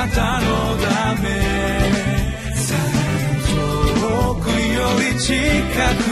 なたのため。遠くより近く。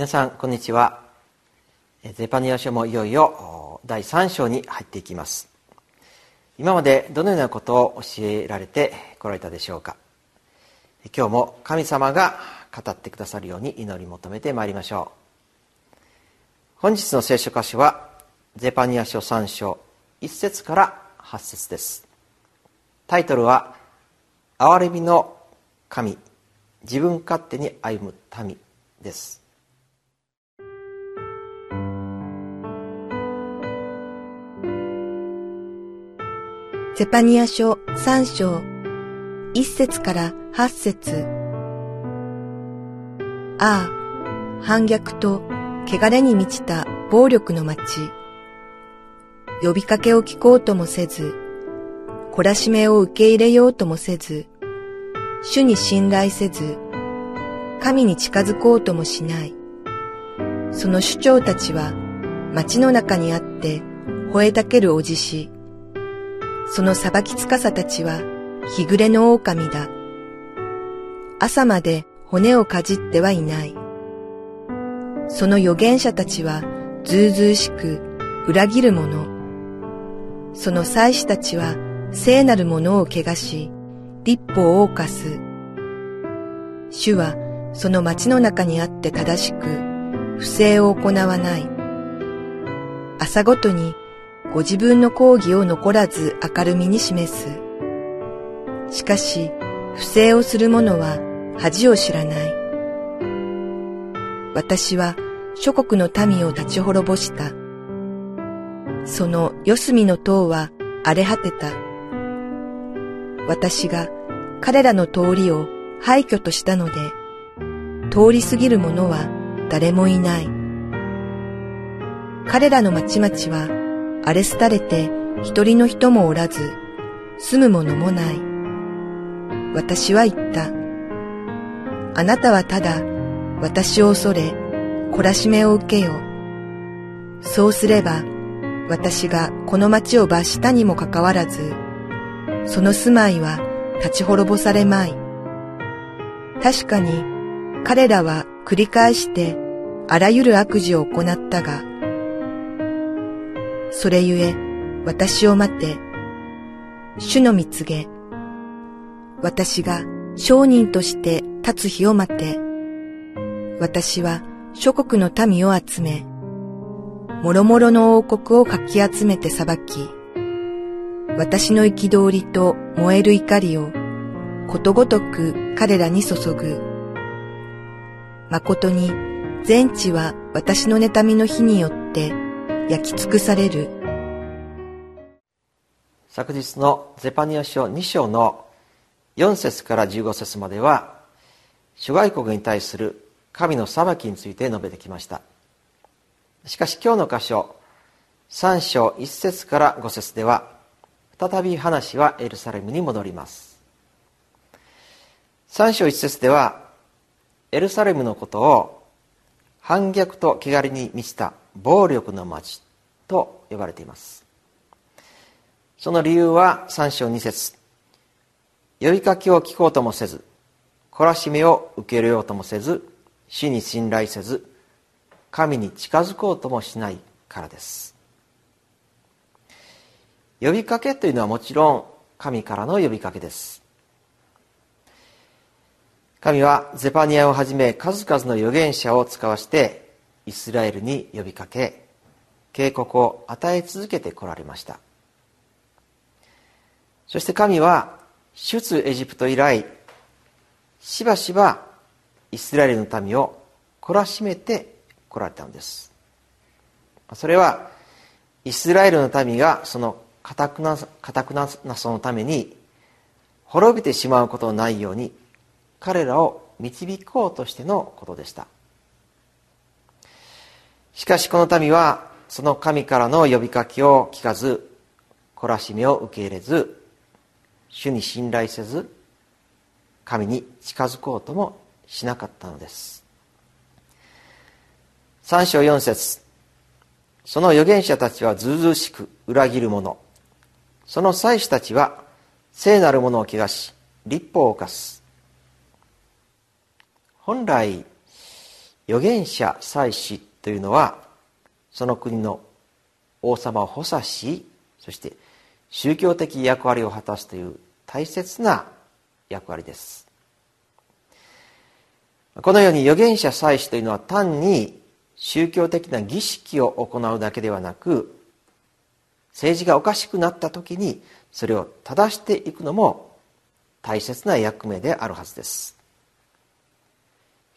皆さんこんにちは。ゼパニア書もいよいよ第3章に入っていきます。今までどのようなことを教えられてこられたでしょうか。今日も神様が語ってくださるように祈り求めてまいりましょう。本日の聖書箇所はゼパニア書3章1節から8節です。タイトルは「憐れみの神自分勝手に歩む民」です。セパニア書三章、一節から八節ああ、反逆と汚れに満ちた暴力の町。呼びかけを聞こうともせず、懲らしめを受け入れようともせず、主に信頼せず、神に近づこうともしない。その主張たちは町の中にあって吠えたけるおじし、その裁きつかさたちは日暮れの狼だ。朝まで骨をかじってはいない。その預言者たちはずうずうしく裏切る者。その祭司たちは聖なるものを汚し、立法を犯す。主はその町の中にあって正しく、不正を行わない。朝ごとにご自分の講義を残らず明るみに示す。しかし、不正をする者は恥を知らない。私は諸国の民を立ち滅ぼした。その四隅の塔は荒れ果てた。私が彼らの通りを廃墟としたので、通り過ぎる者は誰もいない。彼らの町々は荒れ廃れて一人の人もおらず、住む者もない。私は言った。あなたはただ私を恐れ、懲らしめを受けよ。そうすれば、私がこの町を罰したにもかかわらず、その住まいは立ち滅ぼされまい。確かに彼らは繰り返してあらゆる悪事を行ったが、それゆえ、私を待て。主の蜜げ。私が商人として立つ日を待て。私は諸国の民を集め、もろもろの王国をかき集めて裁き、私の憤りと燃える怒りをことごとく彼らに注ぐ。誠に全地は私の妬みの日によって焼き尽くされる。昨日のゼパニア書2章の4節から15節までは諸外国に対する神の裁きについて述べてきました。しかし今日の箇所3章1節から5節では再び話はエルサレムに戻ります。3章1節ではエルサレムのことを反逆と汚れに満ちた。暴力の町と呼ばれています。その理由は3章2節。呼びかけを聞こうともせず懲らしめを受け入れようともせず死に信頼せず神に近づこうともしないからです。呼びかけというのはもちろん神からの呼びかけです。神はゼパニアをはじめ数々の預言者を使わしてイスラエルに呼びかけ警告を与え続けてこられました。そして神は出エジプト以来しばしばイスラエルの民を懲らしめてこられたのです。それはイスラエルの民がそのかたくなかくなさのために滅びてしまうことのないように彼らを導こうとしてのことでした。しかしこの民はその神からの呼びかけを聞かず懲らしめを受け入れず主に信頼せず神に近づこうともしなかったのです。三章四節。その預言者たちはずうずうしく裏切る者。その祭司たちは聖なるものを汚し立法を犯す。本来預言者祭司というのはその国の王様を補佐しそして宗教的役割を果たすという大切な役割です。このように預言者祭司というのは単に宗教的な儀式を行うだけではなく政治がおかしくなった時にそれを正していくのも大切な役目であるはずです。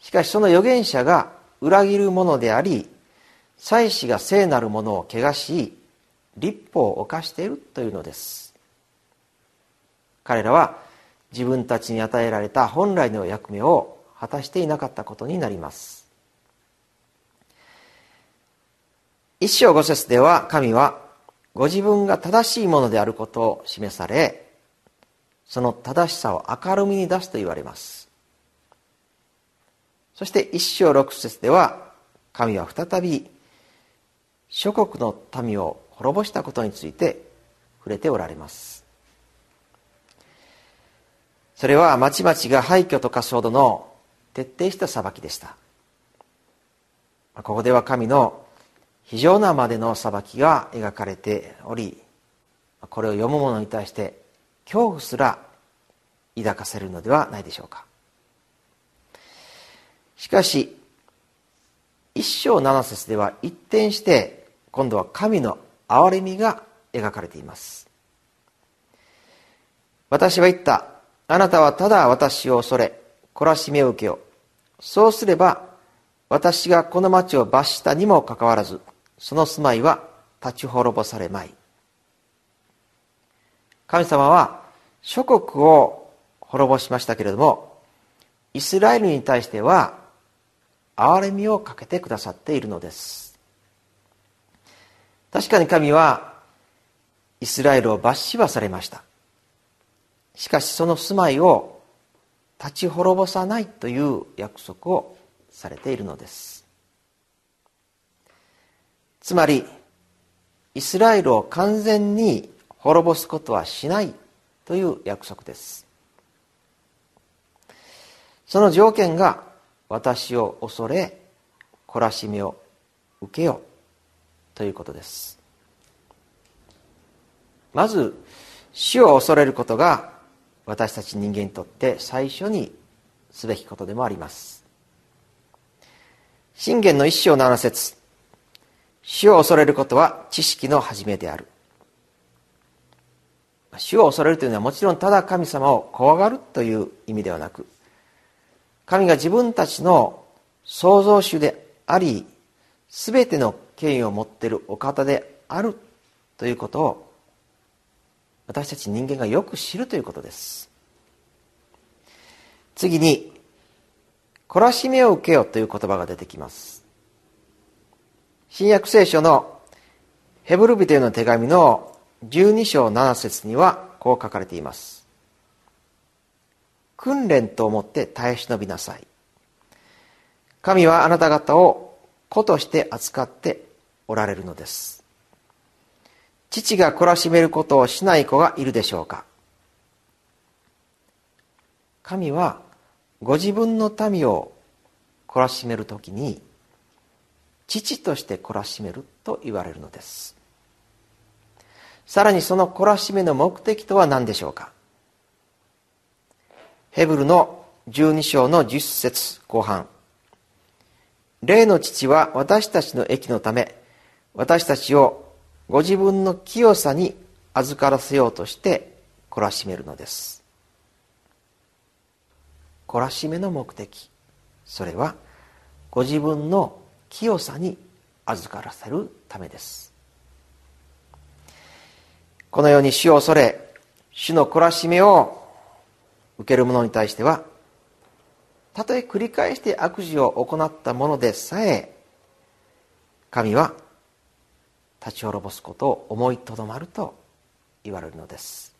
しかしその預言者が裏切るものであり祭司が聖なるものを汚し立法を犯しているというのです。彼らは自分たちに与えられた本来の役目を果たしていなかったことになります。一章五節では神はご自分が正しいものであることを示されその正しさを明るみに出すと言われます。そして一章六節では神は再び諸国の民を滅ぼしたことについて触れておられます。それは町々が廃墟と化すほどの徹底した裁きでした。ここでは神の非常なまでの裁きが描かれておりこれを読む者に対して恐怖すら抱かせるのではないでしょうか。しかし一章七節では一転して今度は神の憐れみが描かれています。私は言った。あなたはただ私を恐れ懲らしめを受けよう。そうすれば私がこの町を罰したにもかかわらずその住まいは立ち滅ぼされまい。神様は諸国を滅ぼしましたけれどもイスラエルに対しては憐れみをかけてくださっているのです。確かに神はイスラエルを罰しはされました。しかしその住まいを立ち滅ぼさないという約束をされているのです。つまりイスラエルを完全に滅ぼすことはしないという約束です。その条件が私を恐れ懲らしめを受けよということです。まず死を恐れることが私たち人間にとって最初にすべきことでもあります。信玄の一章七節死を恐れることは知識の始めである。死を恐れるというのはもちろんただ神様を怖がるという意味ではなく神が自分たちの創造主であり全ての権威を持っているお方であるということを私たち人間がよく知るということです。次に懲らしめを受けよという言葉が出てきます。新約聖書のヘブルビテの手紙の12章7節にはこう書かれています。訓練と思って耐え忍びなさい。神はあなた方を子として扱っておられるのです。父が懲らしめることをしない子がいるでしょうか。神はご自分の民を懲らしめるときに父として懲らしめると言われるのです。さらにその懲らしめの目的とは何でしょうか。ヘブルの12章の10節後半。霊の父は私たちの益のため私たちをご自分の清さに預からせようとして懲らしめるのです。懲らしめの目的。それはご自分の清さに預からせるためです。このように主を恐れ主の懲らしめを受ける者に対してはたとえ繰り返して悪事を行ったものでさえ神は立ち滅ぼすことを思いとどまると言われるのです。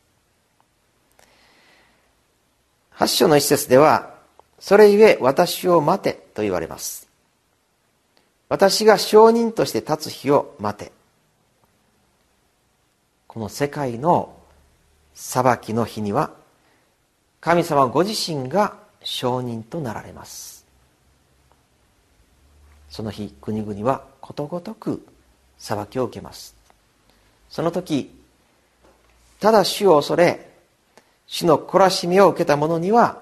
8章の一節ではそれゆえ私を待てと言われます。私が証人として立つ日を待て。この世界の裁きの日には神様ご自身が証人となられます。その日国々はことごとく裁きを受けます。その時ただ主を恐れ主の懲らしみを受けた者には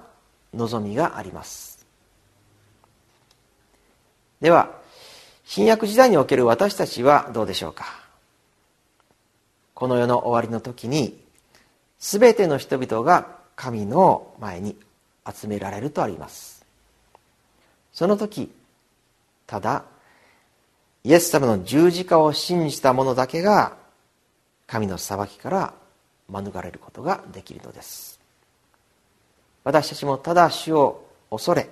望みがあります。では新約時代における私たちはどうでしょうか？この世の終わりの時に全ての人々が神の前に集められるとあります。その時ただイエス様の十字架を信じた者だけが神の裁きから免れることができるのです。私たちもただ主を恐れ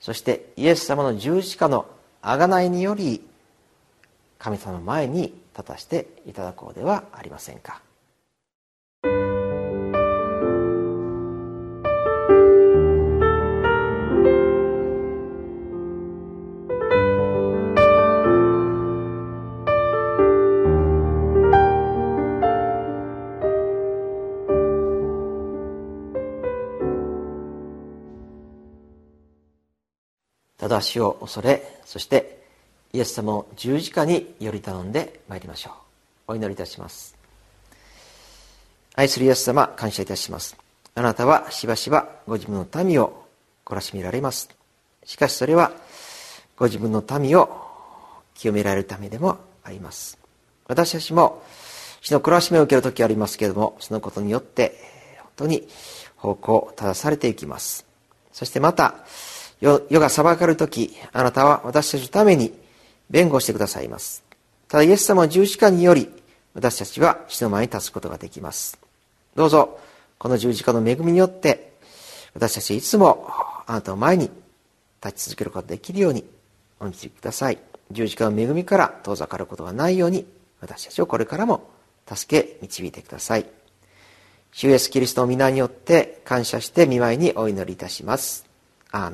そしてイエス様の十字架の贖いにより神様の前に立たせていただこうではありませんか。ただ死を恐れそしてイエス様を十字架により頼んでまいりましょう。お祈りいたします。愛するイエス様感謝いたします。あなたはしばしばご自分の民を懲らしめられます。しかしそれはご自分の民を清められるためでもあります。私たちも死の懲らしめを受ける時ありますけれどもそのことによって本当に方向を正されていきます。そしてまた世が裁かれる時あなたは私たちのために弁護してくださいます。ただイエス様の十字架により私たちは死の前に立つことができます。どうぞこの十字架の恵みによって私たちいつもあなたの前に立ち続けることができるようにお導きください。十字架の恵みから遠ざかることがないように私たちをこれからも助け導いてください。主イエスキリストの皆によって感謝して見舞いにお祈りいたします。ア